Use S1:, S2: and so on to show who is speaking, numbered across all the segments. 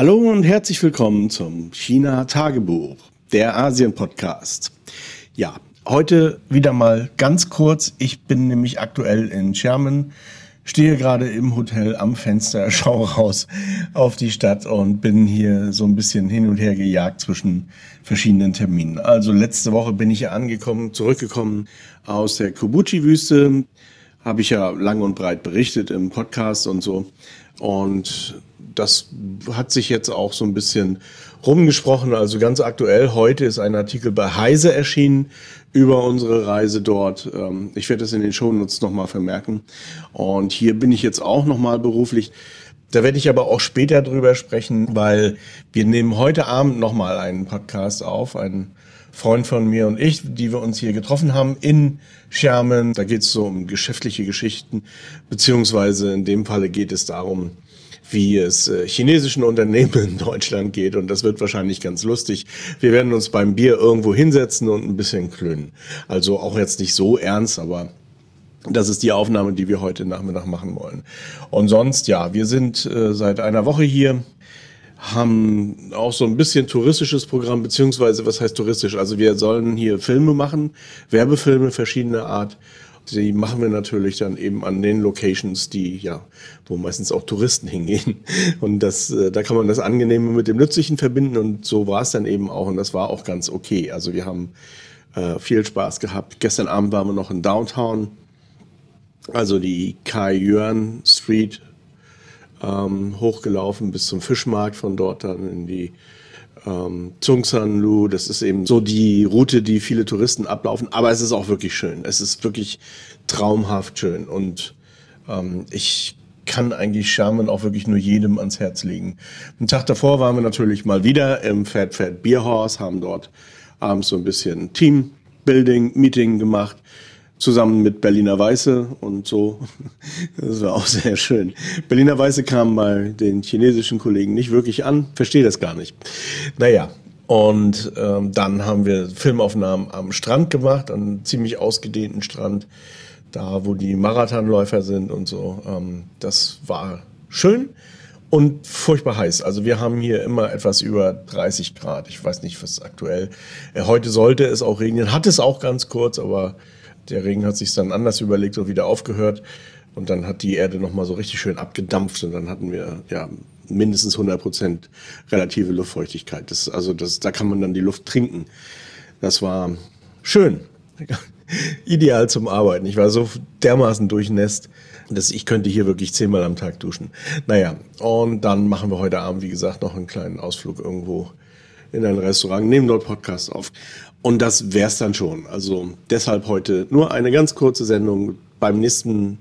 S1: Hallo und herzlich willkommen zum China Tagebuch, der Asien Podcast. Ja, heute wieder mal ganz kurz. Ich bin nämlich aktuell in Sherman, stehe gerade im Hotel am Fenster, schaue raus auf die Stadt und bin hier so ein bisschen hin und her gejagt zwischen verschiedenen Terminen. Also letzte Woche bin ich hier angekommen, zurückgekommen aus der Kubuchi-Wüste. Habe ich ja lang und breit berichtet im Podcast und so. Und das hat sich jetzt auch so ein bisschen rumgesprochen. Also ganz aktuell, heute ist ein Artikel bei Heise erschienen über unsere Reise dort. Ähm, ich werde das in den Shownotes nochmal vermerken. Und hier bin ich jetzt auch nochmal beruflich. Da werde ich aber auch später drüber sprechen, weil wir nehmen heute Abend nochmal einen Podcast auf, ein Freund von mir und ich, die wir uns hier getroffen haben in Schermen. Da geht es so um geschäftliche Geschichten, beziehungsweise in dem Falle geht es darum, wie es äh, chinesischen Unternehmen in Deutschland geht. Und das wird wahrscheinlich ganz lustig. Wir werden uns beim Bier irgendwo hinsetzen und ein bisschen klönen. Also auch jetzt nicht so ernst, aber das ist die Aufnahme, die wir heute Nachmittag machen wollen. Und sonst, ja, wir sind äh, seit einer Woche hier, haben auch so ein bisschen touristisches Programm, beziehungsweise was heißt touristisch? Also wir sollen hier Filme machen, Werbefilme verschiedener Art die machen wir natürlich dann eben an den Locations, die ja, wo meistens auch Touristen hingehen. Und das, äh, da kann man das Angenehme mit dem Nützlichen verbinden und so war es dann eben auch und das war auch ganz okay. Also wir haben äh, viel Spaß gehabt. Gestern Abend waren wir noch in Downtown, also die Kai Yuan Street ähm, hochgelaufen bis zum Fischmarkt, von dort dann in die ähm, Zungsanlu, das ist eben so die Route, die viele Touristen ablaufen, aber es ist auch wirklich schön. Es ist wirklich traumhaft schön und ähm, ich kann eigentlich Sherman auch wirklich nur jedem ans Herz legen. Einen Tag davor waren wir natürlich mal wieder im Fat Fat Beer Horse, haben dort abends so ein bisschen Teambuilding, Meeting gemacht zusammen mit Berliner Weiße und so. Das war auch sehr schön. Berliner Weiße kam bei den chinesischen Kollegen nicht wirklich an, verstehe das gar nicht. Naja, und ähm, dann haben wir Filmaufnahmen am Strand gemacht, an ziemlich ausgedehnten Strand, da wo die Marathonläufer sind und so. Ähm, das war schön und furchtbar heiß. Also wir haben hier immer etwas über 30 Grad. Ich weiß nicht, was aktuell. Äh, heute sollte es auch regnen, hat es auch ganz kurz, aber der Regen hat sich dann anders überlegt und wieder aufgehört. Und dann hat die Erde nochmal so richtig schön abgedampft und dann hatten wir ja mindestens 100 Prozent relative Luftfeuchtigkeit. Das, also das, da kann man dann die Luft trinken. Das war schön. Ideal zum Arbeiten. Ich war so dermaßen durchnässt, dass ich könnte hier wirklich zehnmal am Tag duschen. Naja, und dann machen wir heute Abend, wie gesagt, noch einen kleinen Ausflug irgendwo in ein Restaurant, nehmen dort Podcast auf. Und das wär's dann schon. Also deshalb heute nur eine ganz kurze Sendung. Beim nächsten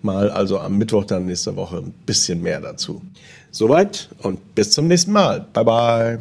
S1: Mal, also am Mittwoch dann nächste Woche, ein bisschen mehr dazu. Soweit und bis zum nächsten Mal. Bye bye.